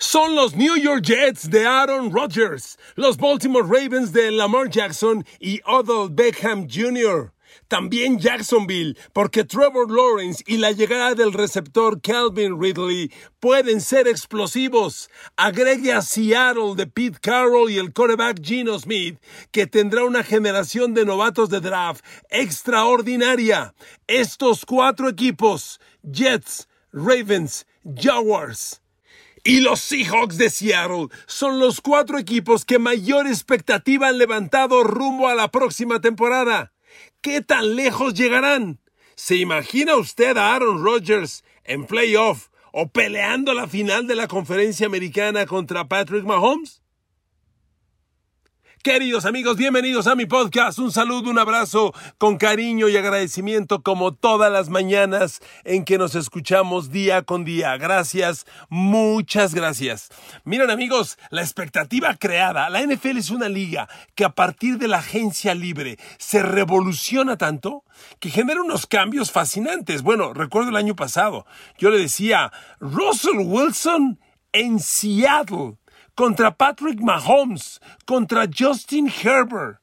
Son los New York Jets de Aaron Rodgers, los Baltimore Ravens de Lamar Jackson y Odell Beckham Jr. También Jacksonville, porque Trevor Lawrence y la llegada del receptor Calvin Ridley pueden ser explosivos. Agregue a Seattle de Pete Carroll y el quarterback Geno Smith, que tendrá una generación de novatos de draft extraordinaria. Estos cuatro equipos, Jets, Ravens, Jaguars, y los Seahawks de Seattle son los cuatro equipos que mayor expectativa han levantado rumbo a la próxima temporada. ¿Qué tan lejos llegarán? ¿Se imagina usted a Aaron Rodgers en playoff o peleando la final de la conferencia americana contra Patrick Mahomes? Queridos amigos, bienvenidos a mi podcast. Un saludo, un abrazo con cariño y agradecimiento como todas las mañanas en que nos escuchamos día con día. Gracias, muchas gracias. Miren amigos, la expectativa creada, la NFL es una liga que a partir de la agencia libre se revoluciona tanto que genera unos cambios fascinantes. Bueno, recuerdo el año pasado, yo le decía, Russell Wilson en Seattle contra Patrick Mahomes, contra Justin Herbert.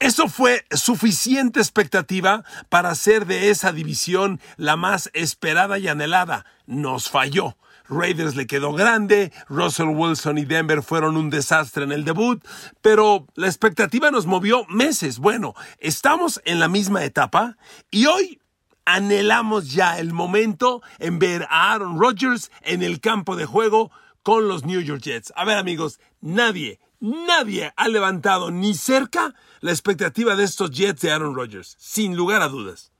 Eso fue suficiente expectativa para hacer de esa división la más esperada y anhelada. Nos falló. Raiders le quedó grande, Russell Wilson y Denver fueron un desastre en el debut, pero la expectativa nos movió meses. Bueno, estamos en la misma etapa y hoy anhelamos ya el momento en ver a Aaron Rodgers en el campo de juego con los New York Jets. A ver amigos, nadie, nadie ha levantado ni cerca la expectativa de estos Jets de Aaron Rodgers, sin lugar a dudas.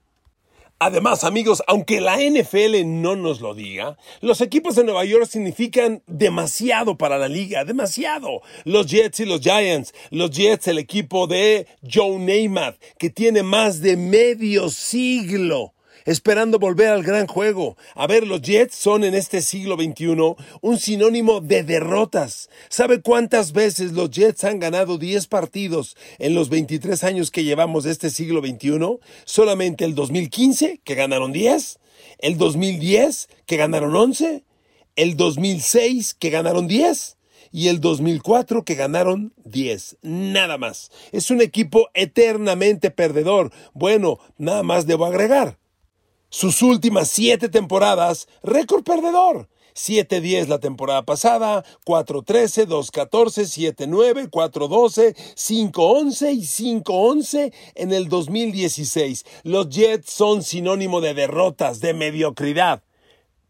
Además, amigos, aunque la NFL no nos lo diga, los equipos de Nueva York significan demasiado para la liga, demasiado. Los Jets y los Giants, los Jets, el equipo de Joe Namath, que tiene más de medio siglo esperando volver al gran juego. A ver, los Jets son en este siglo XXI un sinónimo de derrotas. ¿Sabe cuántas veces los Jets han ganado 10 partidos en los 23 años que llevamos este siglo XXI? Solamente el 2015, que ganaron 10, el 2010, que ganaron 11, el 2006, que ganaron 10 y el 2004 que ganaron 10. Nada más. Es un equipo eternamente perdedor. Bueno, nada más debo agregar. Sus últimas siete temporadas, récord perdedor. 7-10 la temporada pasada, 4-13, 2-14, 7-9, 4-12, 5-11 y 5-11 en el 2016. Los Jets son sinónimo de derrotas, de mediocridad.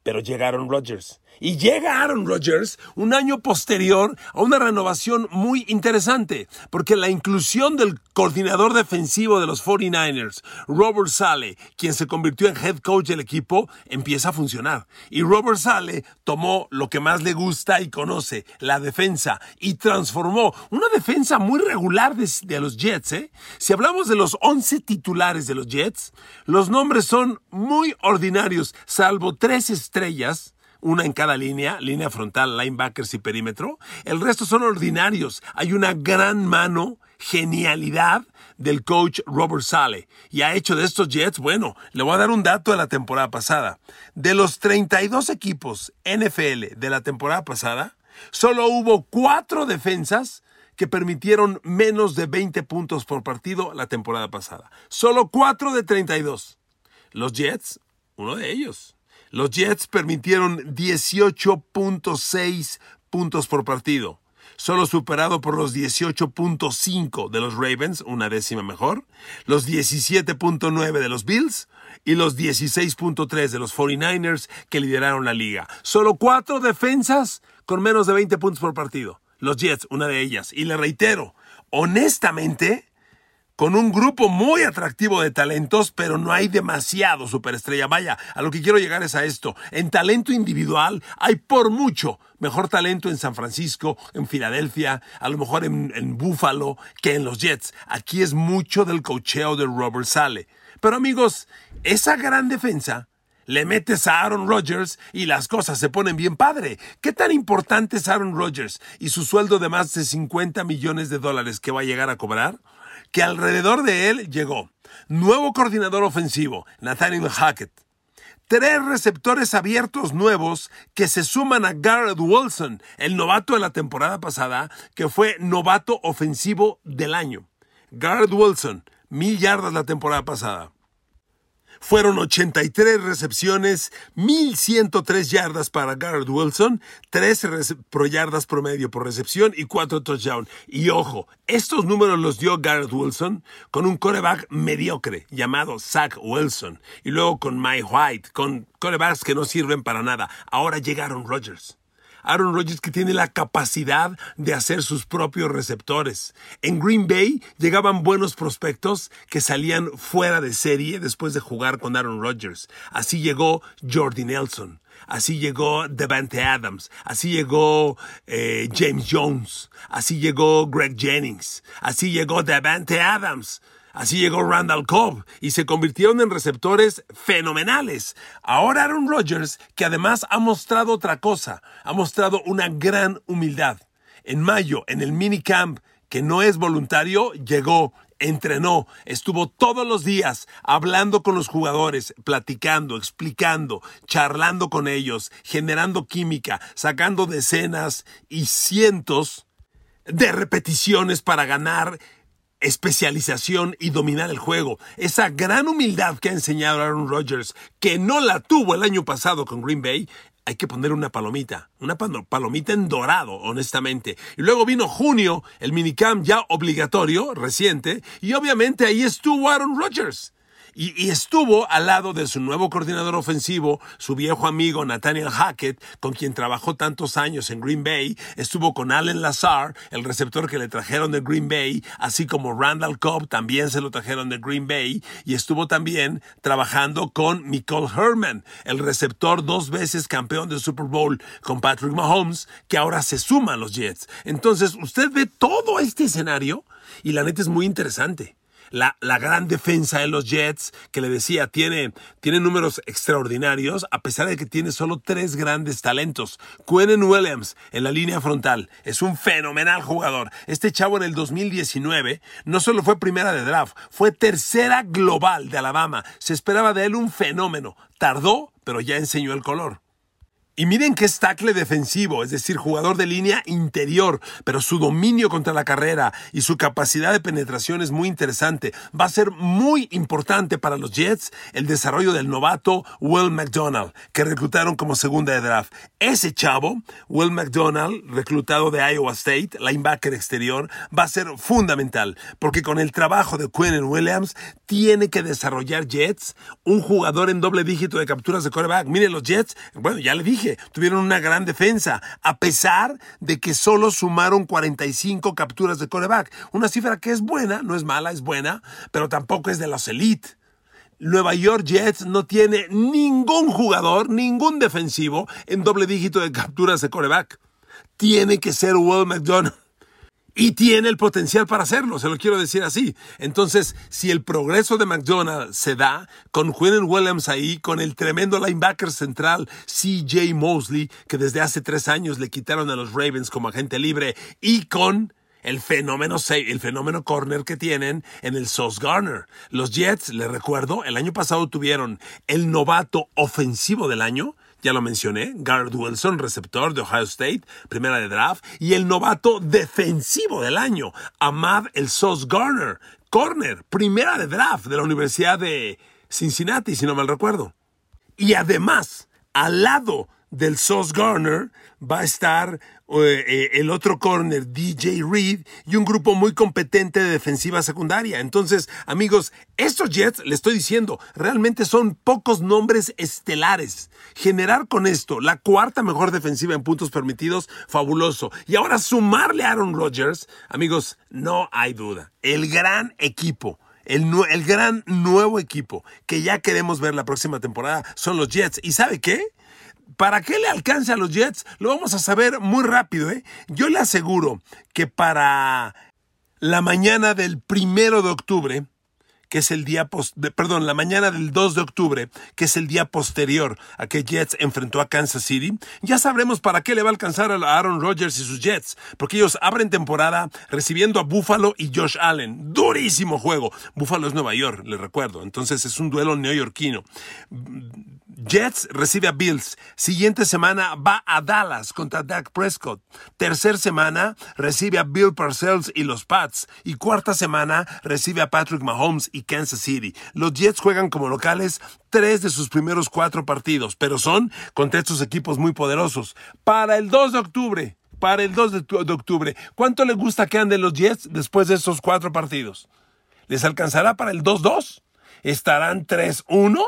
Pero llegaron Rodgers y llega Aaron Rodgers un año posterior a una renovación muy interesante, porque la inclusión del coordinador defensivo de los 49ers, Robert Sale, quien se convirtió en head coach del equipo, empieza a funcionar. Y Robert Sale tomó lo que más le gusta y conoce, la defensa, y transformó una defensa muy regular de, los Jets. ¿eh? Si hablamos de los 11 titulares de los Jets, los nombres son muy ordinarios, salvo tres estrellas una en cada línea, línea frontal, linebackers y perímetro. El resto son ordinarios. Hay una gran mano, genialidad del coach Robert Sale y ha hecho de estos Jets, bueno, le voy a dar un dato de la temporada pasada. De los 32 equipos NFL de la temporada pasada, solo hubo cuatro defensas que permitieron menos de 20 puntos por partido la temporada pasada. Solo cuatro de 32. Los Jets, uno de ellos. Los Jets permitieron 18.6 puntos por partido, solo superado por los 18.5 de los Ravens, una décima mejor, los 17.9 de los Bills y los 16.3 de los 49ers que lideraron la liga. Solo cuatro defensas con menos de 20 puntos por partido. Los Jets, una de ellas. Y le reitero, honestamente, con un grupo muy atractivo de talentos, pero no hay demasiado superestrella. Vaya, a lo que quiero llegar es a esto. En talento individual hay por mucho mejor talento en San Francisco, en Filadelfia, a lo mejor en, en Buffalo, que en los Jets. Aquí es mucho del cocheo de Robert Sale. Pero amigos, esa gran defensa le metes a Aaron Rodgers y las cosas se ponen bien padre. ¿Qué tan importante es Aaron Rodgers y su sueldo de más de 50 millones de dólares que va a llegar a cobrar? Que alrededor de él llegó nuevo coordinador ofensivo, Nathaniel Hackett, tres receptores abiertos nuevos que se suman a Garrett Wilson, el novato de la temporada pasada, que fue novato ofensivo del año. Garrett Wilson, mil yardas la temporada pasada. Fueron 83 recepciones, 1103 yardas para Garrett Wilson, 13 pro yardas promedio por recepción y 4 touchdowns. Y ojo, estos números los dio Garrett Wilson con un coreback mediocre llamado Zach Wilson y luego con Mike White, con corebacks que no sirven para nada. Ahora llegaron Rodgers. Aaron Rodgers que tiene la capacidad de hacer sus propios receptores. En Green Bay llegaban buenos prospectos que salían fuera de serie después de jugar con Aaron Rodgers. Así llegó Jordi Nelson. Así llegó Devante Adams, así llegó eh, James Jones, así llegó Greg Jennings, así llegó Devante Adams. Así llegó Randall Cobb y se convirtieron en receptores fenomenales. Ahora Aaron Rodgers, que además ha mostrado otra cosa, ha mostrado una gran humildad. En mayo, en el minicamp, que no es voluntario, llegó, entrenó, estuvo todos los días hablando con los jugadores, platicando, explicando, charlando con ellos, generando química, sacando decenas y cientos de repeticiones para ganar especialización y dominar el juego. Esa gran humildad que ha enseñado Aaron Rodgers, que no la tuvo el año pasado con Green Bay, hay que poner una palomita, una palomita en dorado, honestamente. Y luego vino junio, el minicamp ya obligatorio, reciente, y obviamente ahí estuvo Aaron Rodgers. Y, estuvo al lado de su nuevo coordinador ofensivo, su viejo amigo Nathaniel Hackett, con quien trabajó tantos años en Green Bay. Estuvo con Allen Lazar, el receptor que le trajeron de Green Bay, así como Randall Cobb, también se lo trajeron de Green Bay. Y estuvo también trabajando con Nicole Herman, el receptor dos veces campeón del Super Bowl con Patrick Mahomes, que ahora se suma a los Jets. Entonces, usted ve todo este escenario y la neta es muy interesante la, gran defensa de los Jets, que le decía, tiene, tiene números extraordinarios, a pesar de que tiene solo tres grandes talentos. Quentin Williams en la línea frontal es un fenomenal jugador. Este chavo en el 2019 no solo fue primera de draft, fue tercera global de Alabama. Se esperaba de él un fenómeno. Tardó, pero ya enseñó el color. Y miren que es tackle defensivo, es decir, jugador de línea interior, pero su dominio contra la carrera y su capacidad de penetración es muy interesante. Va a ser muy importante para los Jets el desarrollo del novato Will McDonald, que reclutaron como segunda de draft. Ese chavo, Will McDonald, reclutado de Iowa State, linebacker exterior, va a ser fundamental, porque con el trabajo de Quinn Williams tiene que desarrollar Jets un jugador en doble dígito de capturas de coreback. Miren los Jets, bueno, ya le dije, tuvieron una gran defensa, a pesar de que solo sumaron 45 capturas de coreback. Una cifra que es buena, no es mala, es buena, pero tampoco es de los elite. Nueva York Jets no tiene ningún jugador, ningún defensivo en doble dígito de capturas de coreback. Tiene que ser Will McDonald y tiene el potencial para hacerlo, se lo quiero decir así. Entonces, si el progreso de McDonald se da con Quinn Williams ahí, con el tremendo linebacker central CJ Mosley, que desde hace tres años le quitaron a los Ravens como agente libre, y con el fenómeno, el fenómeno corner que tienen en el Sauce Garner. Los Jets, les recuerdo, el año pasado tuvieron el novato ofensivo del año, ya lo mencioné, Garrett Wilson, receptor de Ohio State, primera de draft, y el novato defensivo del año, Ahmad El Sos Garner, corner, primera de draft de la Universidad de Cincinnati, si no mal recuerdo. Y además, al lado del Sos Garner va a estar el otro corner, DJ Reed, y un grupo muy competente de defensiva secundaria. Entonces, amigos, estos Jets, le estoy diciendo, realmente son pocos nombres estelares. Generar con esto la cuarta mejor defensiva en puntos permitidos, fabuloso. Y ahora sumarle a Aaron Rodgers, amigos, no hay duda. El gran equipo. El, el, gran nuevo equipo que ya queremos ver la próxima temporada son los Jets. ¿Y sabe qué? ¿Para qué le alcance a los Jets? Lo vamos a saber muy rápido. ¿eh? Yo le aseguro que para la mañana del primero de octubre, que es el día, perdón, la mañana del 2 de octubre, que es el día posterior a que Jets enfrentó a Kansas City, ya sabremos para qué le va a alcanzar a Aaron Rodgers y sus Jets, porque ellos abren temporada recibiendo a Buffalo y Josh Allen. Durísimo juego. Buffalo es Nueva York, les recuerdo. Entonces es un duelo neoyorquino. Jets recibe a Bills. Siguiente semana va a Dallas contra Dak Prescott. Tercer semana recibe a Bill Parcells y los Pats. Y cuarta semana recibe a Patrick Mahomes y Kansas City. Los Jets juegan como locales tres de sus primeros cuatro partidos, pero son contra estos equipos muy poderosos. Para el 2 de octubre, para el 2 de octubre, ¿cuánto le gusta que anden los Jets después de estos cuatro partidos? ¿Les alcanzará para el 2-2? ¿Estarán 3-1?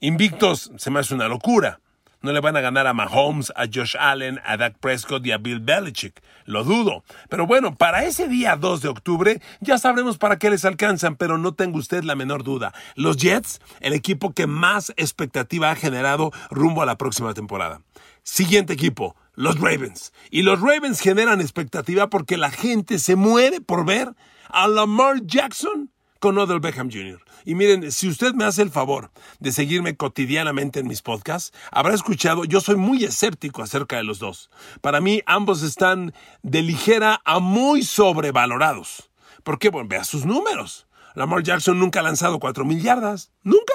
Invictos se me hace una locura. No le van a ganar a Mahomes, a Josh Allen, a Dak Prescott y a Bill Belichick. Lo dudo. Pero bueno, para ese día 2 de octubre ya sabremos para qué les alcanzan, pero no tenga usted la menor duda. Los Jets, el equipo que más expectativa ha generado rumbo a la próxima temporada. Siguiente equipo, los Ravens. Y los Ravens generan expectativa porque la gente se muere por ver a Lamar Jackson con Odell Beckham Jr. Y miren, si usted me hace el favor de seguirme cotidianamente en mis podcasts, habrá escuchado, yo soy muy escéptico acerca de los dos. Para mí, ambos están de ligera a muy sobrevalorados. ¿Por qué? Bueno, vea sus números. Lamar Jackson nunca ha lanzado 4.000 yardas. Nunca.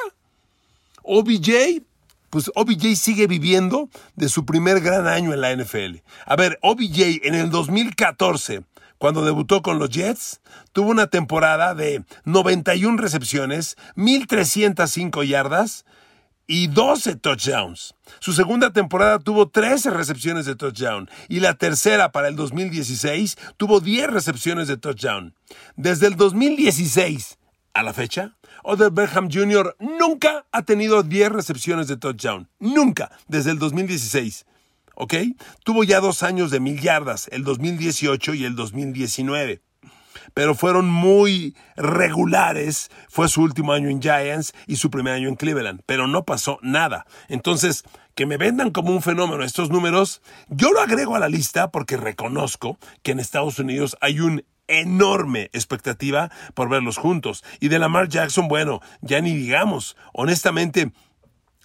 OBJ, pues OBJ sigue viviendo de su primer gran año en la NFL. A ver, OBJ en el 2014 cuando debutó con los Jets, tuvo una temporada de 91 recepciones, 1.305 yardas y 12 touchdowns. Su segunda temporada tuvo 13 recepciones de touchdown y la tercera para el 2016 tuvo 10 recepciones de touchdown. Desde el 2016 a la fecha, Odell Beckham Jr. nunca ha tenido 10 recepciones de touchdown. Nunca, desde el 2016. ¿Ok? Tuvo ya dos años de mil yardas, el 2018 y el 2019 pero fueron muy regulares. Fue su último año en Giants y su primer año en Cleveland, pero no pasó nada. Entonces, que me vendan como un fenómeno estos números, yo lo agrego a la lista porque reconozco que en Estados Unidos hay un enorme expectativa por verlos juntos. Y de Lamar Jackson, bueno, ya ni digamos. Honestamente,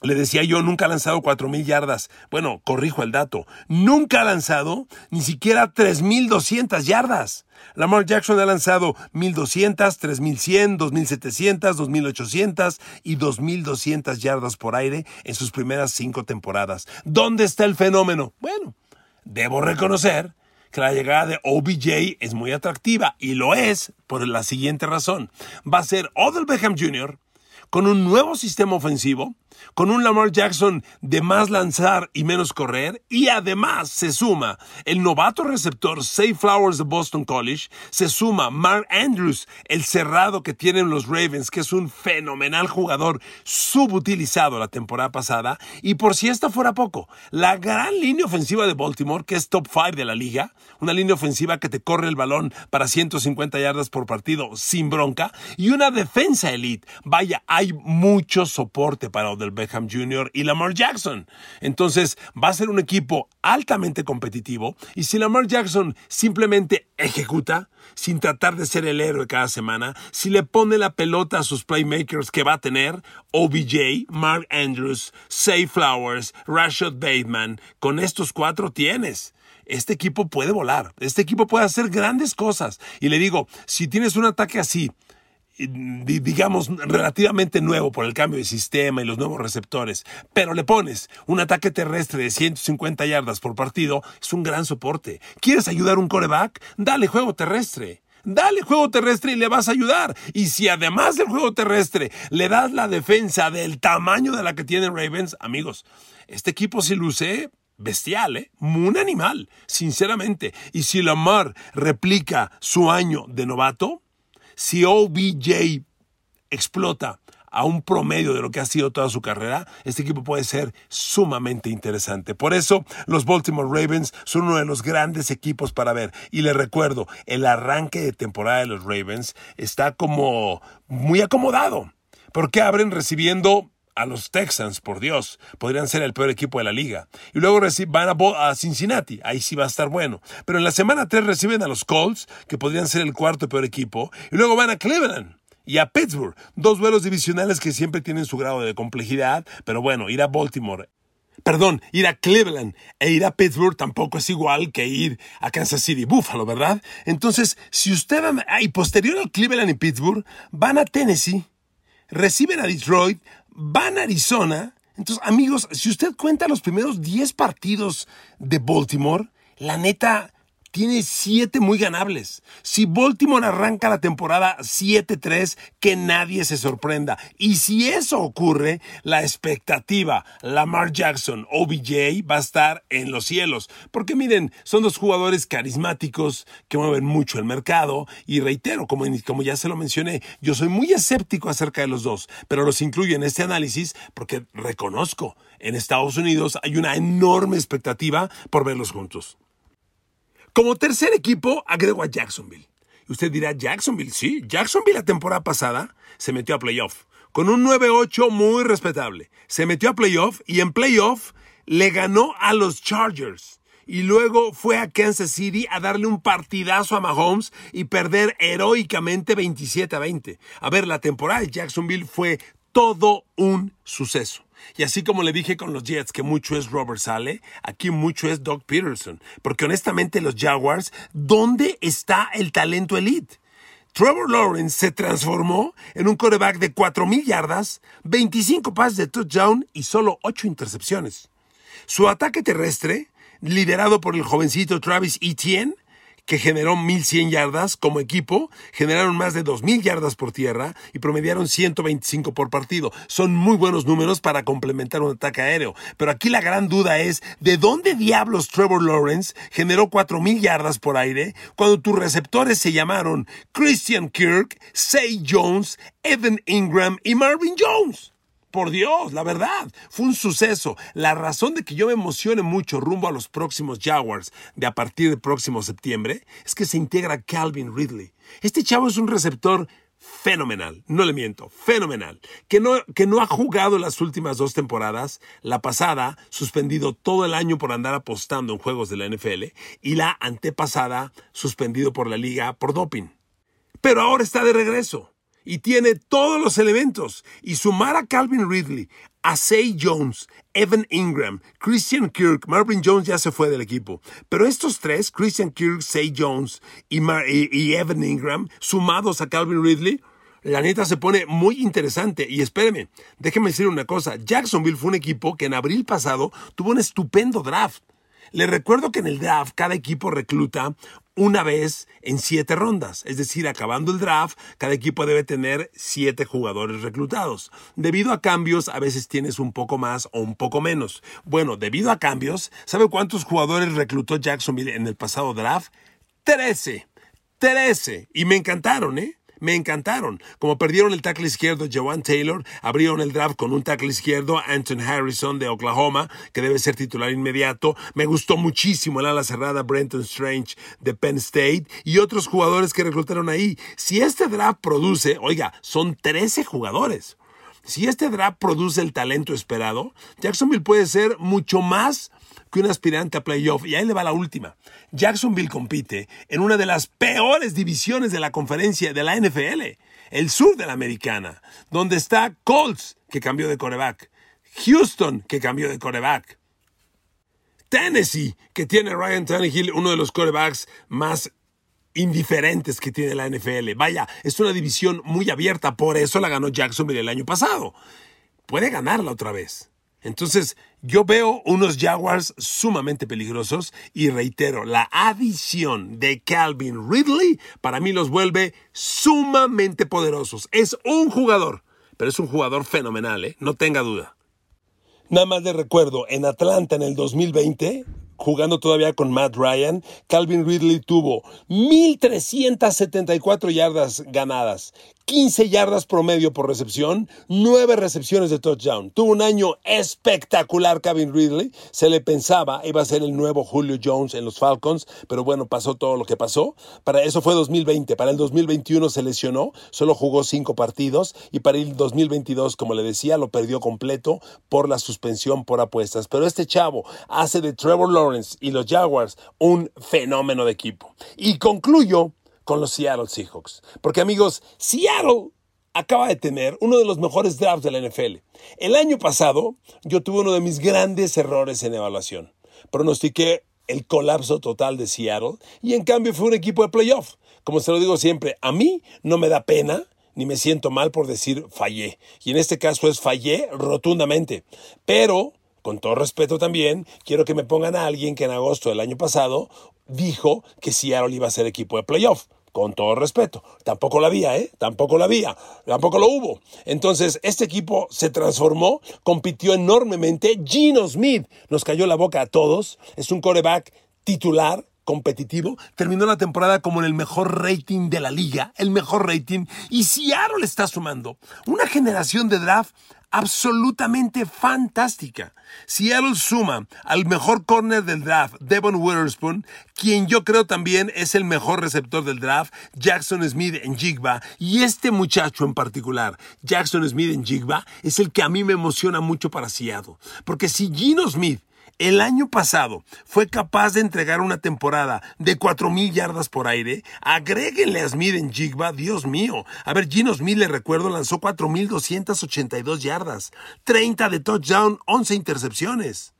le decía yo, nunca ha lanzado 4.000 yardas. Bueno, corrijo el dato. Nunca ha lanzado ni siquiera 3.200 yardas. Lamar Jackson ha lanzado 1.200, 3.100, 2.700, 2.800 y 2.200 yardas por aire en sus primeras cinco temporadas. ¿Dónde está el fenómeno? Bueno, debo reconocer que la llegada de OBJ es muy atractiva y lo es por la siguiente razón. Va a ser Odell Beckham Jr., con un nuevo sistema ofensivo, con un Lamar Jackson de más lanzar y menos correr, y además se suma el novato receptor Say Flowers de Boston College, se suma Mark Andrews, el cerrado que tienen los Ravens, que es un fenomenal jugador subutilizado la temporada pasada, y por si esta fuera poco, la gran línea ofensiva de Baltimore, que es top 5 de la liga, una línea ofensiva que te corre el balón para 150 yardas por partido sin bronca, y una defensa elite. Vaya, hay mucho soporte para Odell Beckham Jr. y Lamar Jackson. Entonces va a ser un equipo altamente competitivo y si Lamar Jackson simplemente ejecuta, sin tratar de ser el héroe cada semana, si le pone la pelota a sus playmakers que va a tener, OBJ, Mark Andrews, Say Flowers, Rashad Bateman, con estos cuatro tienes este equipo puede volar, este equipo puede hacer grandes cosas. Y le digo, si tienes un ataque así, digamos, relativamente nuevo por el cambio de sistema y los nuevos receptores, pero le pones un ataque terrestre de 150 yardas por partido, es un gran soporte. ¿Quieres ayudar a un coreback? Dale juego terrestre. Dale juego terrestre y le vas a ayudar. Y si además del juego terrestre le das la defensa del tamaño de la que tiene Ravens, amigos, este equipo se luce bestial, ¿eh? Un animal, sinceramente. Y si Lamar replica su año de novato, si OBJ explota a un promedio de lo que ha sido toda su carrera, este equipo puede ser sumamente interesante. Por eso, los Baltimore Ravens son uno de los grandes equipos para ver. Y les recuerdo, el arranque de temporada de los Ravens está como muy acomodado, porque abren recibiendo a los Texans, por Dios, podrían ser el peor equipo de la liga. Y luego van a, Cincinnati, ahí sí va a estar bueno. Pero en la semana 3 reciben a los Colts, que podrían ser el cuarto peor equipo. Y luego van a Cleveland. y a Pittsburgh. Dos duelos divisionales que siempre tienen su grado de complejidad, pero bueno, ir a Baltimore. Perdón, ir a Cleveland e ir a Pittsburgh tampoco es igual que ir a Kansas City, Buffalo, ¿verdad? Entonces, si usted va, y posterior a Cleveland y Pittsburgh, van a Tennessee, reciben a Detroit, van a Arizona. Entonces, amigos, si usted cuenta los primeros 10 partidos de Baltimore, la neta, tiene siete muy ganables. Si Baltimore arranca la temporada 7-3, que nadie se sorprenda. Y si eso ocurre, la expectativa, Lamar Jackson, OBJ, va a estar en los cielos. Porque miren, son dos jugadores carismáticos que mueven mucho el mercado. Y reitero, como, como ya se lo mencioné, yo soy muy escéptico acerca de los dos, pero los incluyo en este análisis porque reconozco, en Estados Unidos hay una enorme expectativa por verlos juntos. Como tercer equipo, agrego a Jacksonville. Y usted dirá, Jacksonville, sí, Jacksonville la temporada pasada se metió a playoff, con un 9-8 muy respetable. Se metió a playoff y en playoff le ganó a los Chargers. Y luego fue a Kansas City a darle un partidazo a Mahomes y perder heroicamente 27 a 20. A ver, la temporada de Jacksonville fue todo un suceso. Y así como le dije con los Jets que mucho es Robert Sale, aquí mucho es Doug Peterson. Porque honestamente los Jaguars, ¿dónde está el talento elite? Trevor Lawrence se transformó en un coreback de 4.000 yardas, 25 pases de touchdown y solo 8 intercepciones. Su ataque terrestre, liderado por el jovencito Travis Etienne, que generó 1.100 yardas como equipo, generaron más de 2.000 yardas por tierra y promediaron 125 por partido. Son muy buenos números para complementar un ataque aéreo. Pero aquí la gran duda es, ¿de dónde diablos Trevor Lawrence generó 4.000 yardas por aire cuando tus receptores se llamaron Christian Kirk, Say Jones, Evan Ingram y Marvin Jones? Por Dios, la verdad, fue un suceso. La razón de que yo me emocione mucho rumbo a los próximos Jaguars de a partir del próximo septiembre es que se integra Calvin Ridley. Este chavo es un receptor fenomenal, no le miento, fenomenal, que no, que no ha jugado las últimas dos temporadas, la pasada suspendido todo el año por andar apostando en juegos de la NFL y la antepasada suspendido por la liga por doping. Pero ahora está de regreso y tiene todos los elementos. Y sumar a Calvin Ridley, a Say Jones, Evan Ingram, Christian Kirk, Marvin Jones ya se fue del equipo. Pero estos tres, Christian Kirk, Say Jones y, Evan Ingram, sumados a Calvin Ridley, la neta se pone muy interesante. Y espéreme, déjeme decir una cosa. Jacksonville fue un equipo que en abril pasado tuvo un estupendo draft. Le recuerdo que en el draft cada equipo recluta una vez en siete rondas. Es decir, acabando el draft, cada equipo debe tener siete jugadores reclutados. Debido a cambios, a veces tienes un poco más o un poco menos. Bueno, debido a cambios, ¿sabe cuántos jugadores reclutó Jacksonville en el pasado draft? Trece. Trece. Y me encantaron, ¿eh? Me encantaron. Como perdieron el tackle izquierdo Jawan Taylor, abrieron el draft con un tackle izquierdo Anton Harrison de Oklahoma, que debe ser titular inmediato. Me gustó muchísimo el ala cerrada Brenton Strange de Penn State y otros jugadores que reclutaron ahí. Si este draft produce, oiga, son 13 jugadores. Si este draft produce el talento esperado, Jacksonville puede ser mucho más que un aspirante a playoff. Y ahí le va la última. Jacksonville compite en una de las peores divisiones de la conferencia de la NFL, el sur de la americana, donde está Colts, que cambió de coreback, Houston, que cambió de coreback, Tennessee, que tiene Ryan Tannehill, uno de los corebacks más indiferentes que tiene la NFL. Vaya, es una división muy abierta, por eso la ganó Jacksonville el año pasado. Puede ganarla otra vez. Entonces, yo veo unos Jaguars sumamente peligrosos y reitero, la adición de Calvin Ridley para mí los vuelve sumamente poderosos. Es un jugador, pero es un jugador fenomenal, ¿eh? no tenga duda. Nada más le recuerdo, en Atlanta en el 2020 jugando todavía con Matt Ryan, Calvin Ridley tuvo 1.374 yardas ganadas, 15 yardas promedio por recepción, 9 recepciones de touchdown. Tuvo un año espectacular Calvin Ridley. Se le pensaba iba a ser el nuevo Julio Jones en los Falcons, pero bueno, pasó todo lo que pasó. Para eso fue 2020. Para el 2021 se lesionó, solo jugó 5 partidos y para el 2022, como le decía, lo perdió completo por la suspensión por apuestas. Pero este chavo hace de Trevor Lawrence y los Jaguars un fenómeno de equipo. Y concluyo con los Seattle Seahawks. Porque amigos, Seattle acaba de tener uno de los mejores drafts de la NFL. El año pasado yo tuve uno de mis grandes errores en evaluación. Pronostiqué el colapso total de Seattle y en cambio fue un equipo de playoff. Como se lo digo siempre, a mí no me da pena ni me siento mal por decir fallé. Y en este caso es fallé rotundamente. Pero, con todo respeto también, quiero que me pongan a alguien que en agosto del año pasado dijo que Seattle iba a ser equipo de playoff con todo respeto. Tampoco la había, ¿eh? Tampoco la había, tampoco lo hubo. Entonces, este equipo se transformó, compitió enormemente. Gino Smith nos cayó la boca a todos. Es un coreback titular, competitivo, terminó la temporada como en el mejor rating de la liga, el mejor rating, y Seattle está sumando una generación de draft absolutamente fantástica. Seattle suma al mejor corner del draft, Devon Witherspoon, quien yo creo también es el mejor receptor del draft, Jackson Smith en Jigba, y este muchacho en particular, Jackson Smith en Jigba, es el que a mí me emociona mucho para Seattle, porque si Gino Smith el año pasado fue capaz de entregar una temporada de 4.000 yardas por aire. Agréguenle a Smith en Jigba, Dios mío. A ver, Gino Smith, le recuerdo, lanzó 4.282 yardas, 30 de touchdown, 11 intercepciones.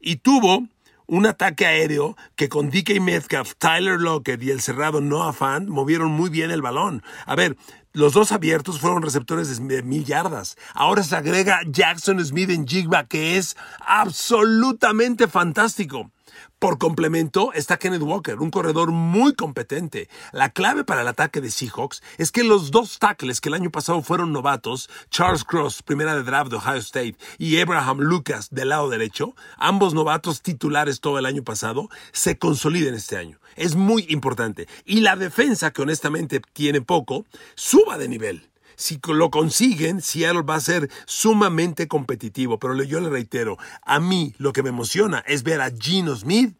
Y tuvo un ataque aéreo que con DK Metcalf, Tyler Lockett y el cerrado Noah Fan movieron muy bien el balón. A ver, los dos abiertos fueron receptores de mil yardas. Ahora se agrega Jackson Smith en Jigba, que es absolutamente fantástico. Por complemento está Kenneth Walker, un corredor muy competente. La clave para el ataque de Seahawks es que los dos tackles que el año pasado fueron novatos, Charles Cross, primera de draft de Ohio State, y Abraham Lucas del lado derecho, ambos novatos titulares todo el año pasado, se consoliden este año. Es muy importante. Y la defensa, que honestamente tiene poco, suba de nivel. Si lo consiguen, Seattle va a ser sumamente competitivo. Pero yo le reitero, a mí lo que me emociona es ver a Gino Smith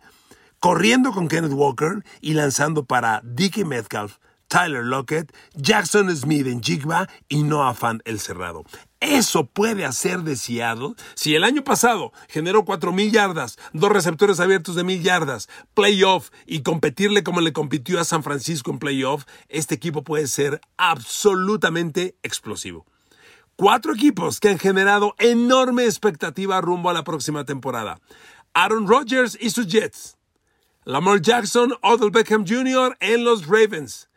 corriendo con Kenneth Walker y lanzando para Dickie Metcalf, Tyler Lockett, Jackson Smith en Jigba y Noah Fan el cerrado. Eso puede hacer de Seattle. Si el año pasado generó 4.000 yardas, dos receptores abiertos de 1.000 yardas, playoff y competirle como le compitió a San Francisco en playoff, este equipo puede ser absolutamente explosivo. Cuatro equipos que han generado enorme expectativa rumbo a la próxima temporada. Aaron Rodgers y sus Jets. Lamar Jackson, Odell Beckham Jr. en los Ravens.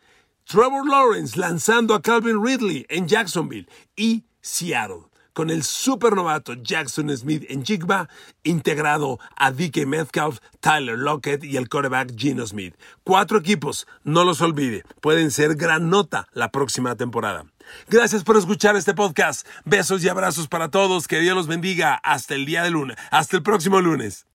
Trevor Lawrence lanzando a Calvin Ridley en Jacksonville. Y Seattle, con el supernovato Jackson Smith en Jigba, integrado a DK Metcalf, Tyler Lockett y el quarterback Gino Smith. Cuatro equipos, no los olvide, pueden ser gran nota la próxima temporada. Gracias por escuchar este podcast. Besos y abrazos para todos. Que Dios los bendiga. Hasta el día de lunes. Hasta el próximo lunes.